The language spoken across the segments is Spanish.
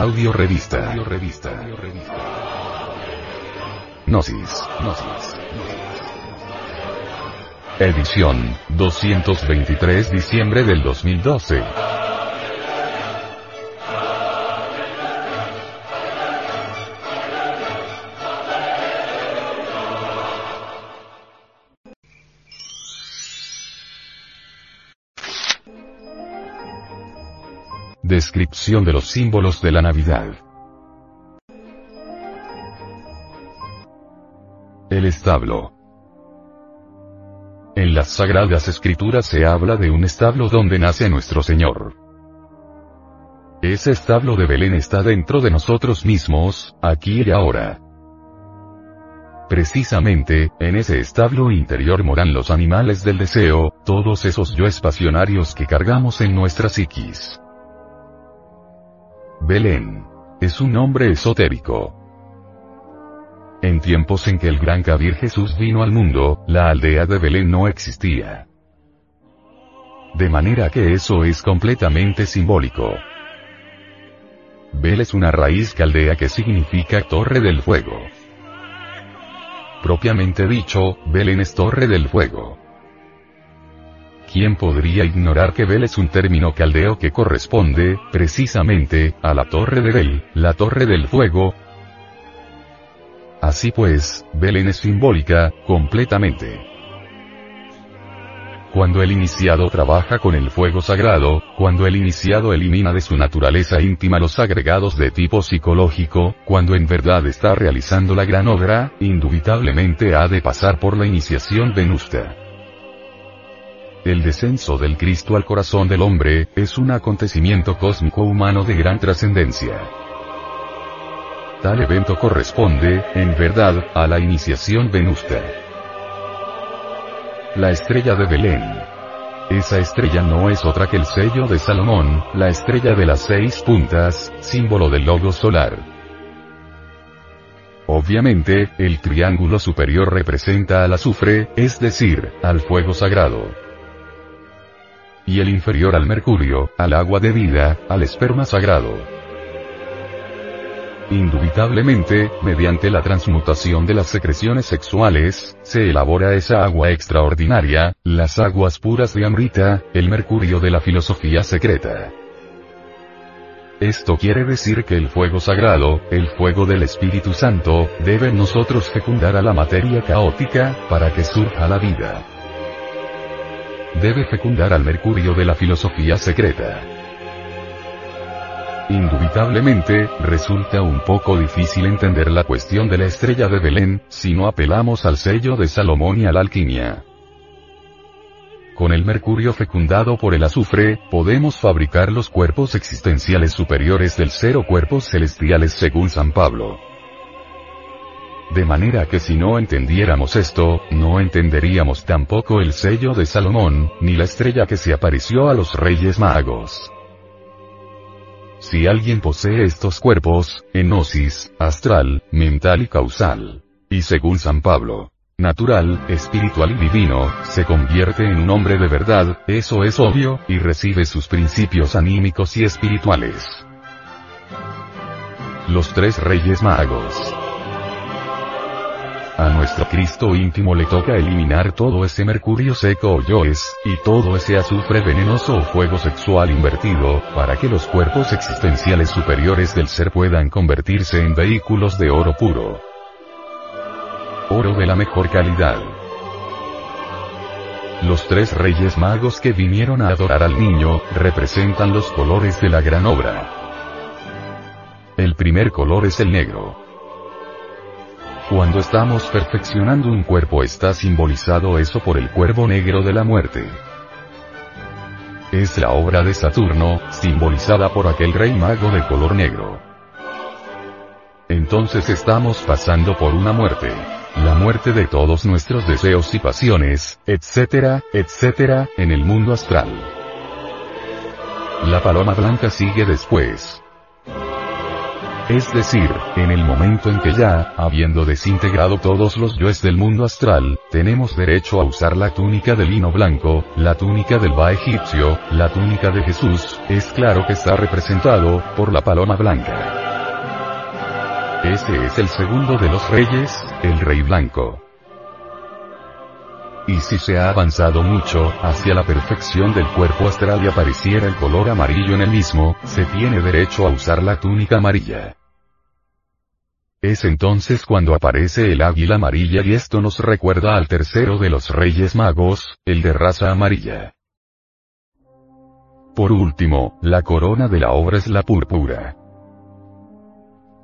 Audio revista. Audio revista. Gnosis. Gnosis. Edición 223 diciembre del 2012. Descripción de los símbolos de la Navidad. El establo. En las Sagradas Escrituras se habla de un establo donde nace nuestro Señor. Ese establo de Belén está dentro de nosotros mismos, aquí y ahora. Precisamente, en ese establo interior moran los animales del deseo, todos esos yo pasionarios que cargamos en nuestra psiquis. Belén. Es un nombre esotérico. En tiempos en que el gran Kabir Jesús vino al mundo, la aldea de Belén no existía. De manera que eso es completamente simbólico. Bel es una raíz caldea que significa torre del fuego. Propiamente dicho, Belén es torre del fuego. ¿Quién podría ignorar que Bel es un término caldeo que corresponde, precisamente, a la Torre de Bel, la Torre del Fuego? Así pues, Belén es simbólica, completamente. Cuando el iniciado trabaja con el fuego sagrado, cuando el iniciado elimina de su naturaleza íntima los agregados de tipo psicológico, cuando en verdad está realizando la gran obra, indubitablemente ha de pasar por la iniciación venusta. El descenso del Cristo al corazón del hombre, es un acontecimiento cósmico humano de gran trascendencia. Tal evento corresponde, en verdad, a la iniciación venusta. La estrella de Belén. Esa estrella no es otra que el sello de Salomón, la estrella de las seis puntas, símbolo del logo solar. Obviamente, el triángulo superior representa al azufre, es decir, al fuego sagrado y el inferior al mercurio, al agua de vida, al esperma sagrado. Indubitablemente, mediante la transmutación de las secreciones sexuales, se elabora esa agua extraordinaria, las aguas puras de Amrita, el mercurio de la filosofía secreta. Esto quiere decir que el fuego sagrado, el fuego del Espíritu Santo, debe nosotros fecundar a la materia caótica, para que surja la vida debe fecundar al mercurio de la filosofía secreta. Indubitablemente, resulta un poco difícil entender la cuestión de la estrella de Belén, si no apelamos al sello de Salomón y a la alquimia. Con el mercurio fecundado por el azufre, podemos fabricar los cuerpos existenciales superiores del ser o cuerpos celestiales según San Pablo. De manera que si no entendiéramos esto, no entenderíamos tampoco el sello de Salomón, ni la estrella que se apareció a los reyes magos. Si alguien posee estos cuerpos, enosis, astral, mental y causal, y según San Pablo, natural, espiritual y divino, se convierte en un hombre de verdad, eso es obvio, y recibe sus principios anímicos y espirituales. Los tres reyes magos. A nuestro Cristo íntimo le toca eliminar todo ese mercurio seco o yoes, y todo ese azufre venenoso o fuego sexual invertido, para que los cuerpos existenciales superiores del ser puedan convertirse en vehículos de oro puro. Oro de la mejor calidad. Los tres reyes magos que vinieron a adorar al niño, representan los colores de la gran obra. El primer color es el negro. Cuando estamos perfeccionando un cuerpo está simbolizado eso por el cuervo negro de la muerte. Es la obra de Saturno, simbolizada por aquel rey mago de color negro. Entonces estamos pasando por una muerte. La muerte de todos nuestros deseos y pasiones, etcétera, etcétera, en el mundo astral. La paloma blanca sigue después. Es decir, en el momento en que ya, habiendo desintegrado todos los yoes del mundo astral, tenemos derecho a usar la túnica de lino blanco, la túnica del Ba egipcio, la túnica de Jesús, es claro que está representado, por la paloma blanca. Ese es el segundo de los reyes, el rey blanco. Y si se ha avanzado mucho, hacia la perfección del cuerpo astral y apareciera el color amarillo en el mismo, se tiene derecho a usar la túnica amarilla. Es entonces cuando aparece el águila amarilla y esto nos recuerda al tercero de los reyes magos, el de raza amarilla. Por último, la corona de la obra es la púrpura.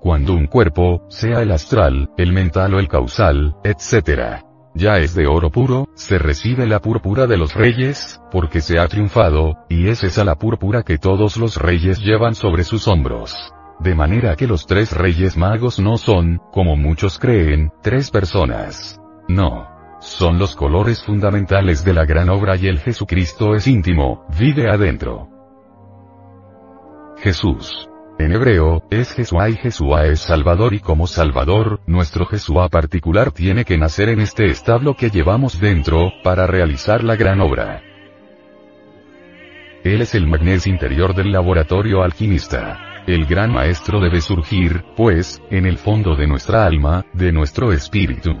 Cuando un cuerpo, sea el astral, el mental o el causal, etc., ya es de oro puro, se recibe la púrpura de los reyes, porque se ha triunfado, y es esa la púrpura que todos los reyes llevan sobre sus hombros. De manera que los tres reyes magos no son, como muchos creen, tres personas. No. Son los colores fundamentales de la gran obra y el Jesucristo es íntimo, vive adentro. Jesús. En hebreo, es Jesúa y Jesúa es Salvador y como Salvador, nuestro Jesúa particular tiene que nacer en este establo que llevamos dentro, para realizar la gran obra. Él es el magnés interior del laboratorio alquimista. El gran maestro debe surgir, pues, en el fondo de nuestra alma, de nuestro espíritu.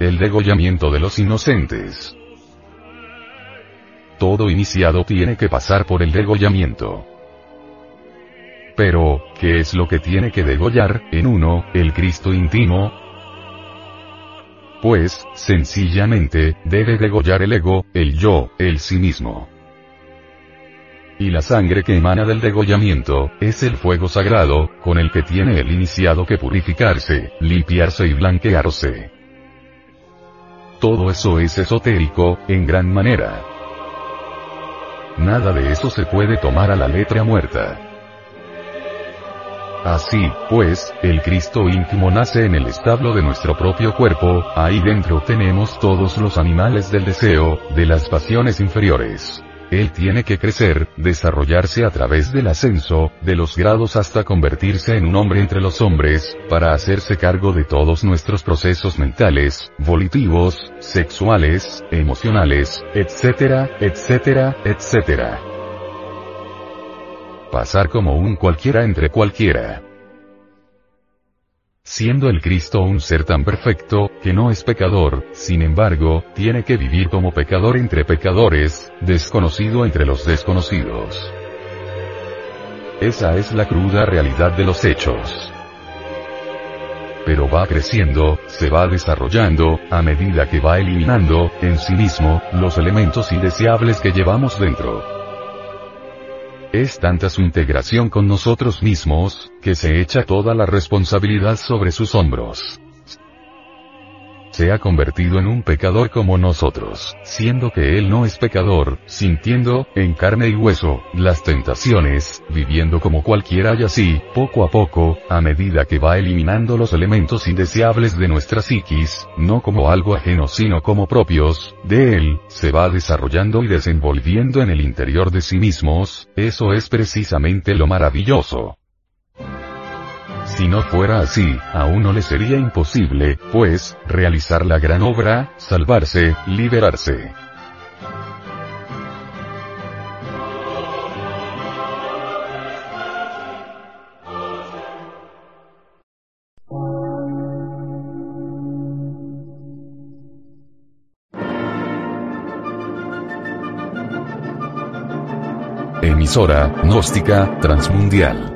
El degollamiento de los inocentes. Todo iniciado tiene que pasar por el degollamiento. Pero, ¿qué es lo que tiene que degollar, en uno, el Cristo íntimo? Pues, sencillamente, debe degollar el ego, el yo, el sí mismo. Y la sangre que emana del degollamiento, es el fuego sagrado, con el que tiene el iniciado que purificarse, limpiarse y blanquearse. Todo eso es esotérico, en gran manera. Nada de eso se puede tomar a la letra muerta. Así, pues, el Cristo íntimo nace en el establo de nuestro propio cuerpo, ahí dentro tenemos todos los animales del deseo, de las pasiones inferiores. Él tiene que crecer, desarrollarse a través del ascenso, de los grados hasta convertirse en un hombre entre los hombres, para hacerse cargo de todos nuestros procesos mentales, volitivos, sexuales, emocionales, etcétera, etcétera, etcétera pasar como un cualquiera entre cualquiera. Siendo el Cristo un ser tan perfecto, que no es pecador, sin embargo, tiene que vivir como pecador entre pecadores, desconocido entre los desconocidos. Esa es la cruda realidad de los hechos. Pero va creciendo, se va desarrollando, a medida que va eliminando, en sí mismo, los elementos indeseables que llevamos dentro. Es tanta su integración con nosotros mismos, que se echa toda la responsabilidad sobre sus hombros se ha convertido en un pecador como nosotros, siendo que él no es pecador, sintiendo, en carne y hueso, las tentaciones, viviendo como cualquiera y así, poco a poco, a medida que va eliminando los elementos indeseables de nuestra psiquis, no como algo ajeno sino como propios, de él, se va desarrollando y desenvolviendo en el interior de sí mismos, eso es precisamente lo maravilloso. Si no fuera así, a uno le sería imposible, pues, realizar la gran obra, salvarse, liberarse. Emisora, gnóstica, transmundial